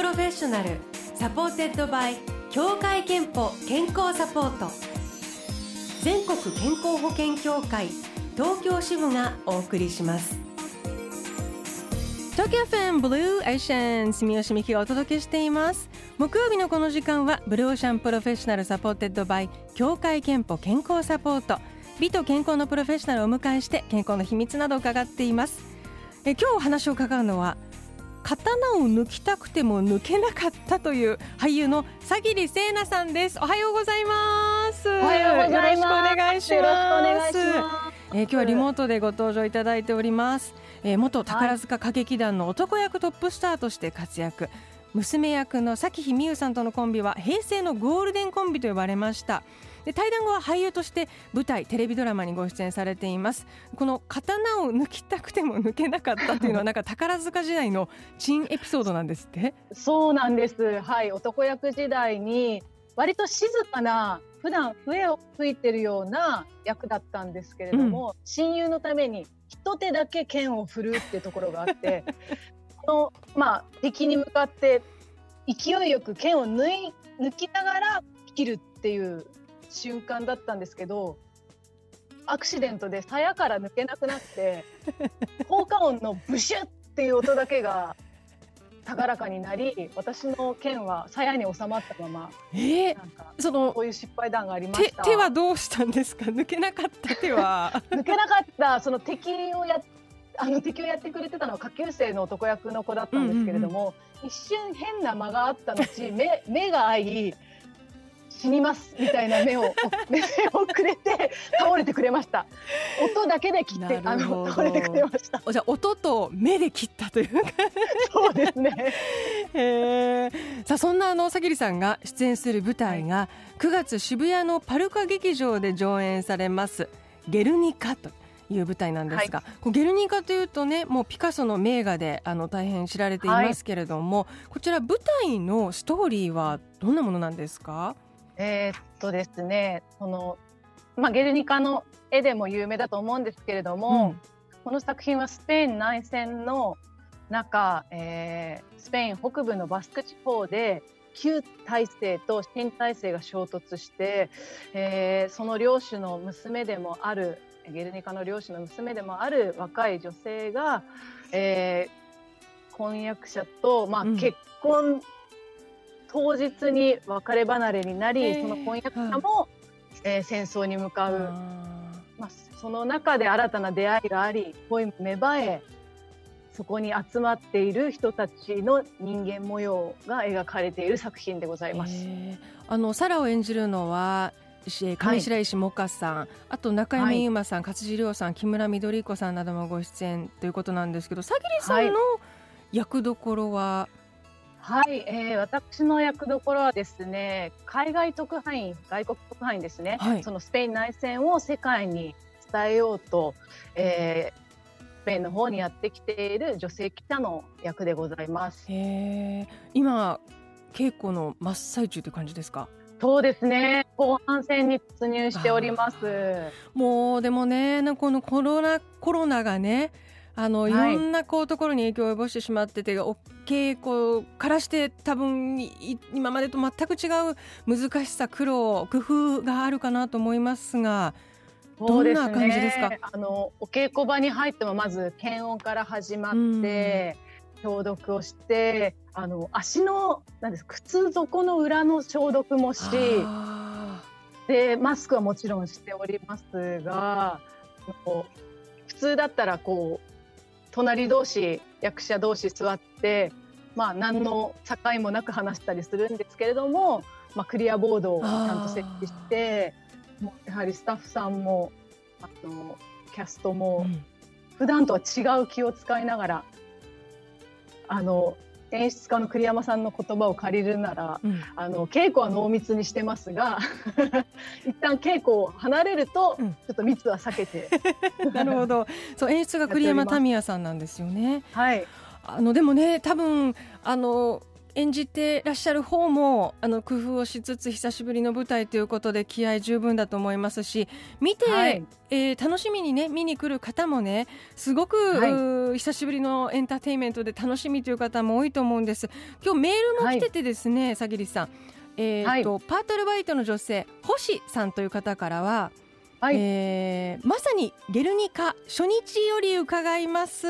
Professional Supported by 協会けんぽ健康サポート。全国健康保険協会東京支部がお送りします。東京 FM Blue Ocean 住吉美紀がお届けしています。木曜日のこの時間は Blue Ocean Professional Supported by 協会けんぽ健康サポート。美と健康のプロフェッショナルをお迎えして健康の秘密などを伺っています。え今日お話を伺うのは刀を抜きたくても抜けなかったという俳優の佐桐聖奈さんです。おはようございます。おはようございます。よろしくお願いします。えー、今日はリモートでご登場いただいております、えー、元宝塚歌劇団の男役トップスターとして活躍、はい娘役の咲日美優さんとのコンビは平成のゴールデンコンビと呼ばれましたで対談後は俳優として舞台テレビドラマにご出演されています。この刀を抜きたくても抜けなかったというのはなんか宝塚時代の珍エピソードなんですって？そうなんです。はい男役時代に割と静かな普段笛を吹いてるような役だったんですけれども、うん、親友のために一手だけ剣を振るっていうところがあって この、まあ、敵に向かって勢いよく剣を抜い抜きながら切るっていう瞬間だったんですけどアクシデントで鞘から抜けなくなって 効果音のブシュッっていう音だけが高らかになり私の剣は鞘に収まったまま、えー、なんかそのこういう失敗談がありました。手はどうしたんですか？抜けなかった手は。抜けなかったその敵をやあの敵をやってくれてたのは下級生の男役の子だったんですけれども、うんうんうん、一瞬変な間があった後目目が合い死にますみたいな目を 目線をくれて倒れてくれました。音だけで切ってあの倒れてくれました。じゃ音と目で切ったというか。そうですね。えさあそんなあのさぎりさんが出演する舞台が9月渋谷のパルカ劇場で上演されますゲルニカという舞台なんですが、はい、ゲルニカというとねもうピカソの名画であの大変知られていますけれども、はい、こちら舞台のストーリーはどんなものなんですか？えー、っとですねその、まあ、ゲルニカの絵でも有名だと思うんですけれども、うん、この作品はスペイン内戦の中、えー、スペイン北部のバスク地方で旧体制と新体制が衝突して、えー、その領主の娘でもあるゲルニカの領主の娘でもある若い女性が、えー、婚約者と、まあ、結婚当日に別れ離れになり、その婚約者も、えー、戦争に向かう、まあ、その中で新たな出会いがあり恋も芽生えそこに集まっている人たちの人間模様が描かれている作品でございます。あのサラを演じるのは上白石萌歌さん、はい、あと中山優馬さん、勝地涼さん木村緑子さんなどもご出演ということなんですけどさぎりさんの役どころは、はい、えー、私の役どころはですね海外特派員外国特派員ですね、はい、そのスペイン内戦を世界に伝えようと、えー、スペインの方にやってきている女性記者の役でございます。今稽古の真っ最中という感じですか？そうですね。後半戦に突入しております。もうでもねこのコロナコロナがねあの、い、ろんなこうところに影響を及ぼしてしまっててお稽古からして多分今までと全く違う難しさ苦労工夫があるかなと思いますがどんな感じですか、あのお稽古場に入ってもまず検温から始まって、消毒をしてあの足のなんです靴底の裏の消毒もしでマスクはもちろんしておりますが普通だったらこう隣同士役者同士座ってまあ何の境もなく話したりするんですけれども、まあ、クリアボードをちゃんと設置してもうやはりスタッフさんもあのキャストも、普段とは違う気を使いながらあの演出家の栗山さんの言葉を借りるなら、うん、あの稽古は濃密にしてますが 一旦稽古を離れると、ちょっと密は避けて。なるほど。そう演出が栗山民也さんなんですよね。はい。あのでもね多分あの演じてらっしゃる方もあの工夫をしつつ久しぶりの舞台ということで気合十分だと思いますし見て、はい、えー、楽しみにね見に来る方もねすごく、はい、久しぶりのエンターテインメントで楽しみという方も多いと思うんです。今日メールも来ててですね、さぎりさん、えーと、はい、パートルバイトの女性星さんという方からははい、えー、まさにゲルニカ初日より伺います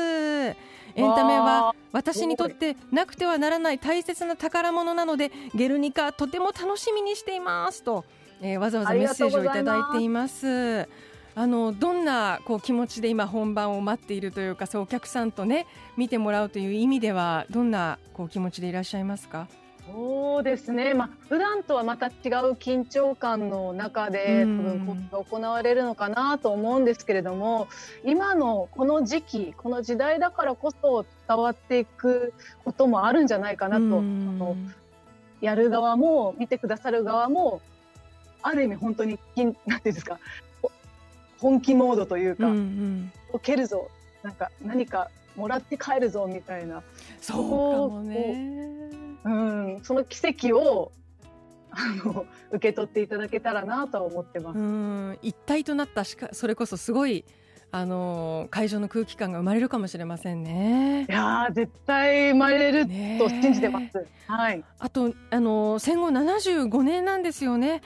エンタメは私にとってなくてはならない大切な宝物なのでゲルニカとても楽しみにしていますと、えー、わざわざメッセージをいただいています。あのどんなこう気持ちで今本番を待っているというかそうお客さんとね見てもらうという意味ではどんなこう気持ちでいらっしゃいますか？そうですね、まあ普段とはまた違う緊張感の中で、多分が行われるのかなと思うんですけれども今のこの時期この時代だからこそ伝わっていくこともあるんじゃないかなと、あのやる側も見てくださる側もある意味本当になんていうんですか本気モードというか、うんうん、蹴るぞ。なんか何かもらって帰るぞみたいな。そうかもねうん、その奇跡をあの受け取っていただけたらなとは思ってます。うん一体となったしかそれこそすごいあの会場の空気感が生まれるかもしれませんね。いや絶対生まれると信じてます。はい。あとあの戦後75年なんですよね。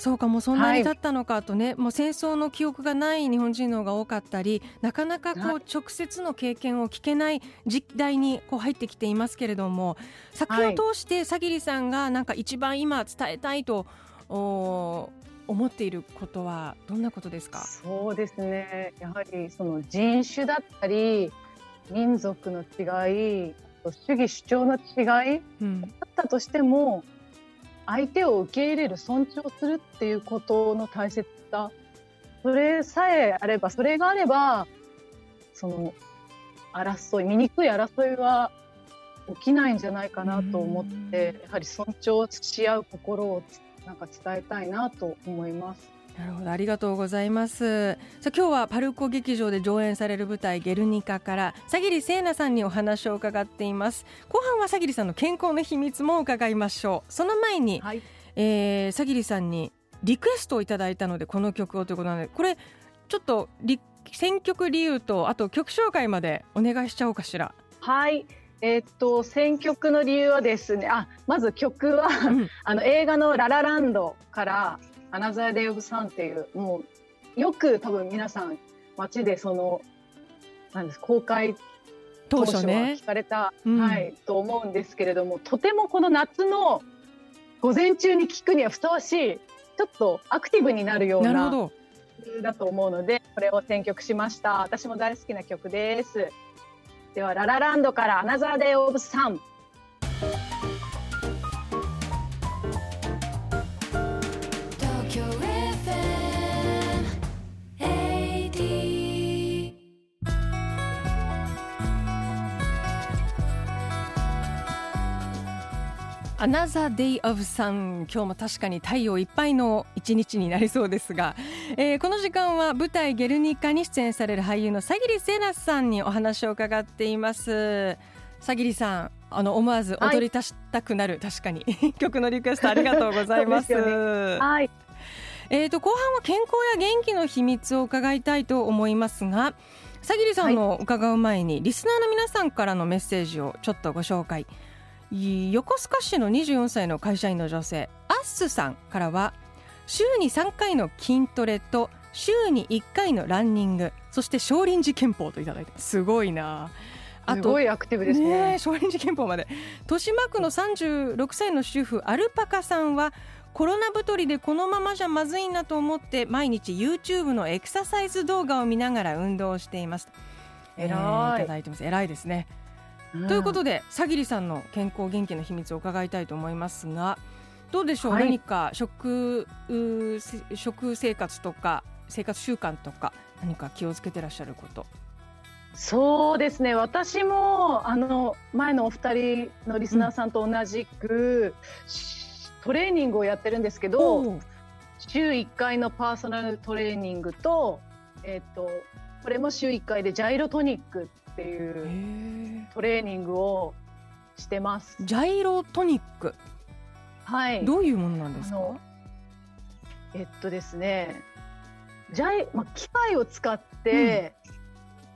そうかもうそんなに経ったのかとね、はい、もう戦争の記憶がない日本人の方が多かったりなかなかこう直接の経験を聞けない時代にこう入ってきていますけれども作品を通してさぎりさんがなんか一番今伝えたいと思っていることはどんなことですか？そうですね。やはりその人種だったり民族の違い主義主張の違い、うん、あったとしても相手を受け入れる尊重するっていうことの大切さそれさえあればそれがあればその争い醜い争いは起きないんじゃないかなと思ってやはり尊重し合う心をなんか伝えたいなと思います。なるほどありがとうございます。さあ今日はパルコ劇場で上演される舞台ゲルニカから佐桐聖奈さんにお話を伺っています。後半は佐桐さんの健康の秘密も伺いましょう。その前に、はい、えー、佐桐さんにリクエストをいただいたのでこの曲をということなのでこれちょっと選曲理由とあと曲紹介までお願いしちゃおうかしら。はい。えー、っと選曲の理由はですねあまず曲は、うん、あの映画の「ララランド」からアナザーデイオブサンっていうもうよく多分皆さん街でそのなんです公開当初は聞かれた、ねうん、はい、と思うんですけれどもとてもこの夏の午前中に聞くにはふさわしいちょっとアクティブになるようなだと思うのでこれを選曲しました。私も大好きな曲です。ではララランドからアナザーデイオブサンアナザーデイオブサン今日も確かに太陽いっぱいの一日になりそうですが、えー、この時間は舞台ゲルニカに出演される俳優の佐桐聖奈さんにお話を伺っています。佐桐さんあの思わず踊り足したくなる、はい、確かに。曲のリクエストありがとうございます。ね、はい。えっ、と後半は健康や元気の秘密を伺いたいと思いますが、佐桐さんの伺う前に、はい、リスナーの皆さんからのメッセージをちょっとご紹介。横須賀市の24歳の会社員の女性アッスさんからは週に3回の筋トレと週に1回のランニングそして少林寺拳法といただいてす。ごいな。あとすごいアクティブですね、ね、少林寺拳法まで。豊島区の36歳の主婦アルパカさんはコロナ太りでこのままじゃまずいなと思って毎日 YouTube のエクササイズ動画を見ながら運動しています。偉い、えー、いただいてます。偉いですねということでさぎりさんの健康元気の秘密を伺いたいと思いますがどうでしょう、はい、何か食食生活とか生活習慣とか何か気をつけてらっしゃること？そうですね。私もあの前のお二人のリスナーさんと同じく、うん、トレーニングをやってるんですけど週1回のパーソナルトレーニングと,、えーと、とこれも週1回でジャイロトニックっていうトレーニングをしてます。ジャイロトニック。はい。どういうものなんですか？えっとですねジャイ、まあ、機械を使って、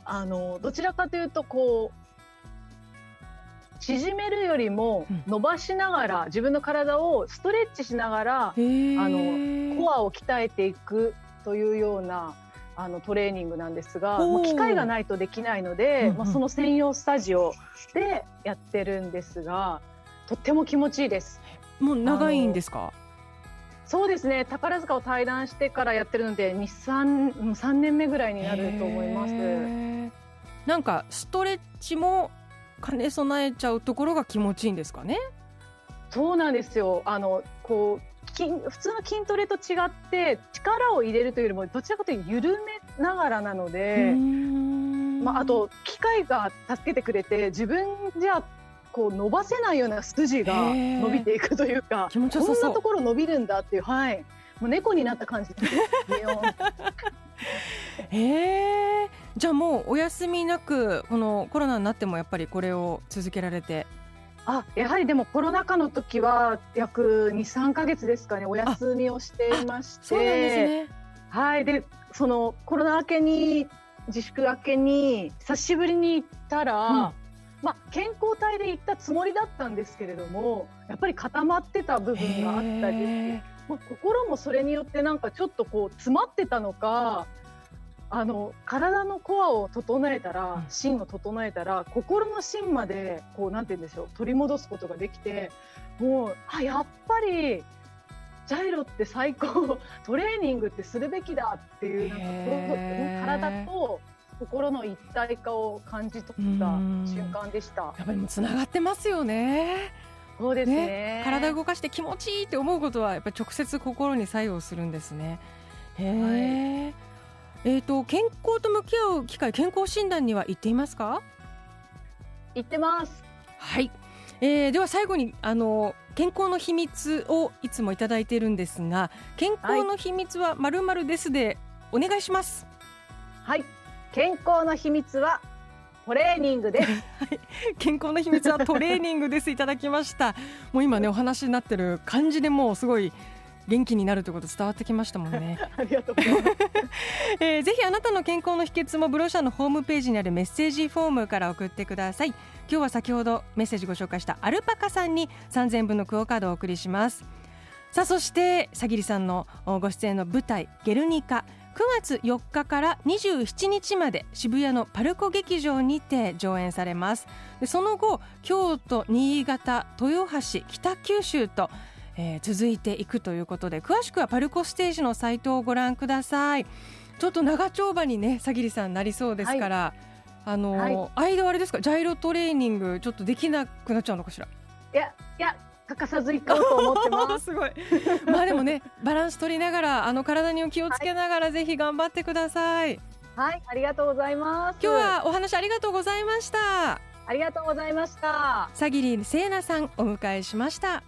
うん、あのどちらかというとこう縮めるよりも伸ばしながら、うん、自分の体をストレッチしながらあのコアを鍛えていくというようなあのトレーニングなんですがもう機械がないとできないので、うんうん、まあ、その専用スタジオでやってるんですがとっても気持ちいいです。もう長いんですか？そうですね。宝塚を退団してからやってるので23 3年目ぐらいになると思います。なんかストレッチも兼ね備えちゃうところが気持ちいいんですかね？そうなんですよ。あのこう筋普通の筋トレと違って力を入れるというよりもどちらかというと緩めながらなので、まあ、あと機械が助けてくれて自分じゃこう伸ばせないような筋が伸びていくというかこんなところ伸びるんだっていうはい。もう猫になった感じでえ じゃあもうお休みなくこのコロナになってもやっぱりこれを続けられてあやはりでもコロナ禍の時は約23か月ですかね。お休みをしていまして。ね、はい。でそのコロナ明けに自粛明けに久しぶりに行ったら、うん。まあ、健康体で行ったつもりだったんですけれどもやっぱり固まってた部分があったり、まあ、心もそれによってなんかちょっとこう詰まってたのかあの体のコアを整えたら芯を整えたら心の芯までこうなんて言うんでしょう取り戻すことができてもうあやっぱりジャイロって最高 トレーニングってするべきだっていうなんか体と心の一体化を感じ取った瞬間でした。やっぱりもうつながってますよね。そうですね、ね、体動かして気持ちいいって思うことはやっぱり直接心に作用するんですね。へえ、はい、えっ、ー、と健康と向き合う機会健康診断には行っていますか？行ってます。はい。えー、では最後にあの健康の秘密をいつもいただいているんですが、健康の秘密はまるまるですでお願いします。はい。健康の秘密はトレーニングです 健康の秘密はトレーニングですいただきましたもう今ねお話になってる感じでもうすごい元気になるということ伝わってきましたもんね。ありがとうございます、えー、ぜひあなたの健康の秘訣もブロシャのホームページにあるメッセージフォームから送ってください。今日は先ほどメッセージご紹介したアルパカさんに3000分のクオカードをお送りします。さあそしてさぎりさんのご出演の舞台ゲルニカ。9月4日から27日まで渋谷のパルコ劇場にて上演されます。でその後京都新潟豊橋北九州と、えー、続いていくということで詳しくはパルコステージのサイトをご覧くださいちょっと長丁場にねさぎりさんなりそうですから、はい、あのーはい、間あれですか？ジャイロトレーニングちょっとできなくなっちゃうのかしら？いやいや欠かさず行こうと思ってます。すごい。まあでもね、バランス取りながら、あの体に気をつけながら、ぜひ頑張ってください。はい、ありがとうございます。今日はお話ありがとうございました。ありがとうございました。さぎりせいなさん、お迎えしました。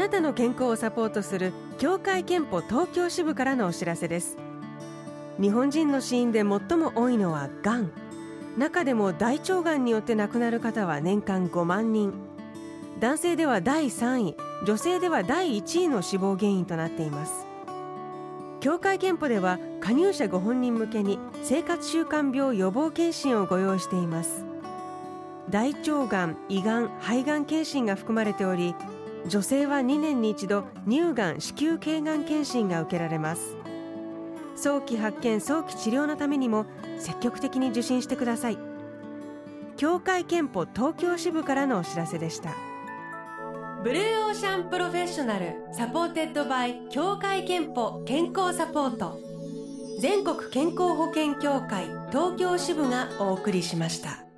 なたの健康をサポートする協会憲法東京支部からのお知らせです。日本人の死因で最も多いのはがん中でも大腸がんによって亡くなる方は年間5万人。男性では第3位。女性では第1位の死亡原因となっています。協会憲法では加入者ご本人向けに生活習慣病予防検診をご用意しています。大腸がん、胃がん、肺がん検診が含まれており女性は2年に一度乳がん子宮頸がん検診が受けられます。早期発見早期治療のためにも積極的に受診してください。協会けんぽ東京支部からのお知らせでした。 Blue Ocean Professional Supported by 協会けんぽ健康サポート。全国健康保険協会東京支部がお送りしました。